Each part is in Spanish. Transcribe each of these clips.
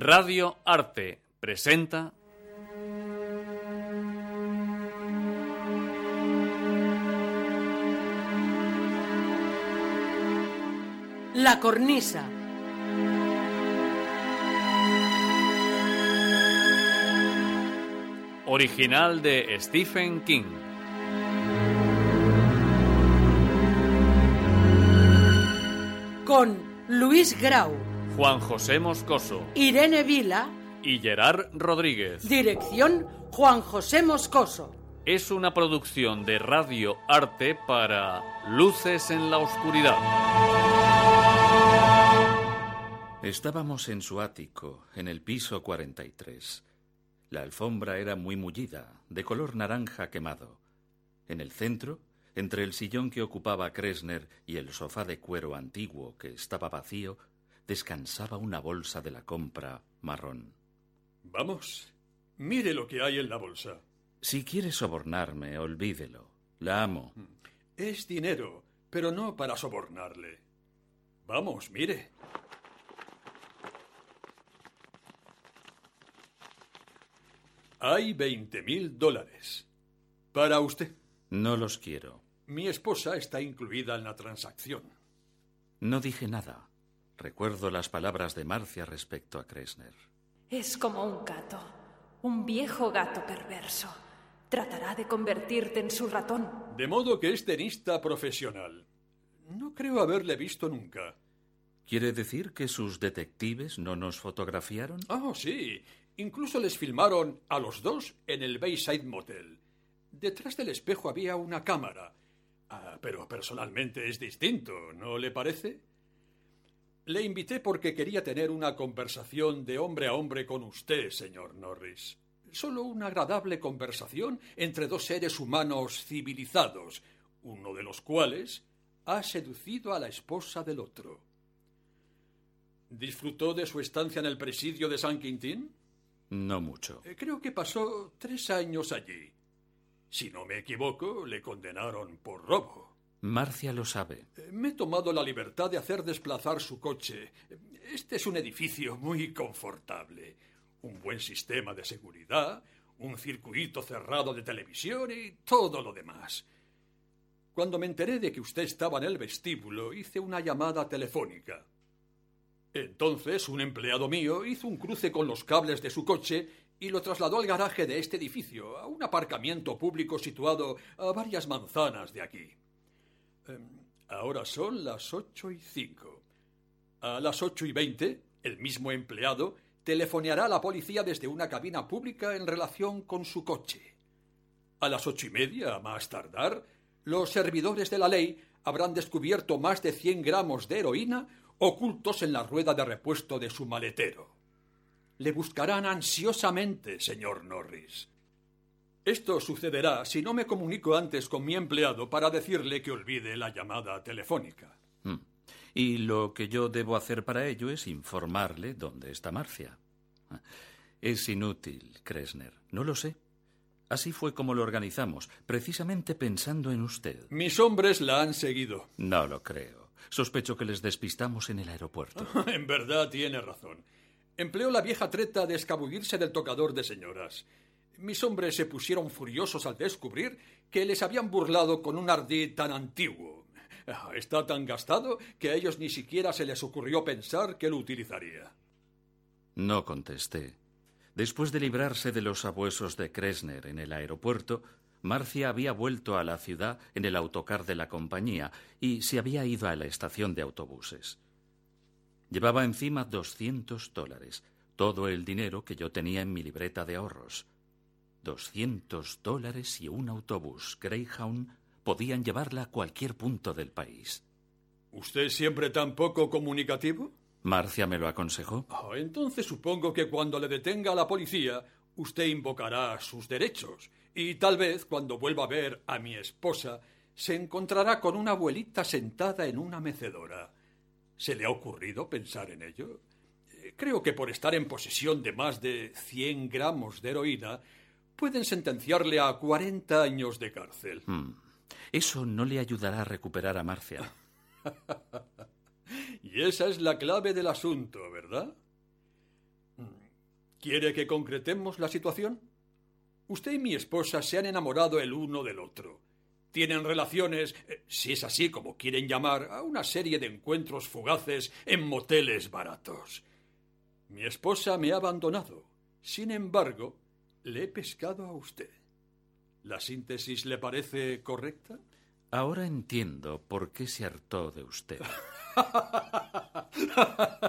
Radio Arte presenta La cornisa. original de Stephen King. Con Luis Grau, Juan José Moscoso Irene Vila, y Gerard Rodríguez. dirección Juan José Moscoso. Es una producción de Radio Arte para Luces en la Oscuridad. Estábamos en su ático, en el piso 43. La alfombra era muy mullida, de color naranja quemado. En el centro, entre el sillón que ocupaba Kresner y el sofá de cuero antiguo que estaba vacío, descansaba una bolsa de la compra marrón. Vamos, mire lo que hay en la bolsa. Si quiere sobornarme, olvídelo. La amo. Es dinero, pero no para sobornarle. Vamos, mire. Hay veinte mil dólares. Para usted. No los quiero. Mi esposa está incluida en la transacción. No dije nada. Recuerdo las palabras de Marcia respecto a Kresner. Es como un gato, un viejo gato perverso. Tratará de convertirte en su ratón. De modo que es tenista profesional. No creo haberle visto nunca. ¿Quiere decir que sus detectives no nos fotografiaron? Oh, sí. Incluso les filmaron a los dos en el Bayside Motel. Detrás del espejo había una cámara. Ah, pero personalmente es distinto, ¿no le parece? Le invité porque quería tener una conversación de hombre a hombre con usted, señor Norris. Solo una agradable conversación entre dos seres humanos civilizados, uno de los cuales ha seducido a la esposa del otro. ¿Disfrutó de su estancia en el presidio de San Quintín? No mucho. Eh, Creo que pasó tres años allí. Si no me equivoco, le condenaron por robo. Marcia lo sabe. Me he tomado la libertad de hacer desplazar su coche. Este es un edificio muy confortable. Un buen sistema de seguridad, un circuito cerrado de televisión y todo lo demás. Cuando me enteré de que usted estaba en el vestíbulo, hice una llamada telefónica. Entonces, un empleado mío hizo un cruce con los cables de su coche y lo trasladó al garaje de este edificio, a un aparcamiento público situado a varias manzanas de aquí. Em, ahora son las ocho y cinco. A las ocho y veinte, el mismo empleado telefoneará a la policía desde una cabina pública en relación con su coche. A las ocho y media, más tardar, los servidores de la ley habrán descubierto más de cien gramos de heroína ocultos en la rueda de repuesto de su maletero. Le buscarán ansiosamente, señor Norris. Esto sucederá si no me comunico antes con mi empleado para decirle que olvide la llamada telefónica. Mm. Y lo que yo debo hacer para ello es informarle dónde está Marcia. Es inútil, Kresner. No lo sé. Así fue como lo organizamos, precisamente pensando en usted. Mis hombres la han seguido. No lo creo. Sospecho que les despistamos en el aeropuerto. en verdad tiene razón. Empleó la vieja treta de escabullirse del tocador de señoras. Mis hombres se pusieron furiosos al descubrir que les habían burlado con un ardid tan antiguo. Ah, Está tan gastado que a ellos ni siquiera se les ocurrió pensar que lo utilizaría. No contesté. Después de librarse de los abuesos de Kresner en el aeropuerto, Marcia había vuelto a la ciudad en el autocar de la compañía y se había ido a la estación de autobuses. Llevaba encima doscientos dólares, todo el dinero que yo tenía en mi libreta de ahorros. Doscientos dólares y un autobús Greyhound podían llevarla a cualquier punto del país. ¿Usted siempre tan poco comunicativo? Marcia me lo aconsejó. Oh, entonces supongo que cuando le detenga a la policía, usted invocará sus derechos. Y tal vez cuando vuelva a ver a mi esposa, se encontrará con una abuelita sentada en una mecedora. ¿Se le ha ocurrido pensar en ello? Eh, creo que por estar en posesión de más de cien gramos de heroína, pueden sentenciarle a cuarenta años de cárcel. Hmm. Eso no le ayudará a recuperar a Marcia. y esa es la clave del asunto, ¿verdad? ¿Quiere que concretemos la situación? Usted y mi esposa se han enamorado el uno del otro. Tienen relaciones, eh, si es así como quieren llamar, a una serie de encuentros fugaces en moteles baratos. Mi esposa me ha abandonado. Sin embargo, le he pescado a usted. ¿La síntesis le parece correcta? Ahora entiendo por qué se hartó de usted.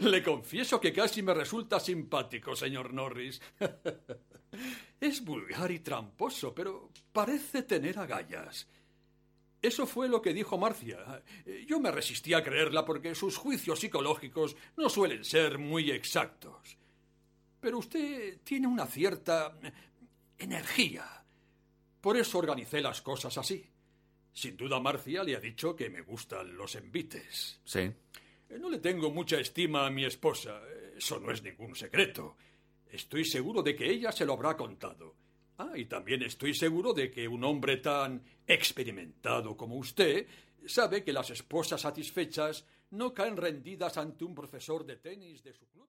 Le confieso que casi me resulta simpático, señor Norris. Es vulgar y tramposo, pero parece tener agallas. Eso fue lo que dijo Marcia. Yo me resistí a creerla porque sus juicios psicológicos no suelen ser muy exactos. Pero usted tiene una cierta energía. Por eso organicé las cosas así. Sin duda Marcia le ha dicho que me gustan los envites. Sí. No le tengo mucha estima a mi esposa. Eso no es ningún secreto. Estoy seguro de que ella se lo habrá contado. Ah, y también estoy seguro de que un hombre tan experimentado como usted sabe que las esposas satisfechas no caen rendidas ante un profesor de tenis de su club.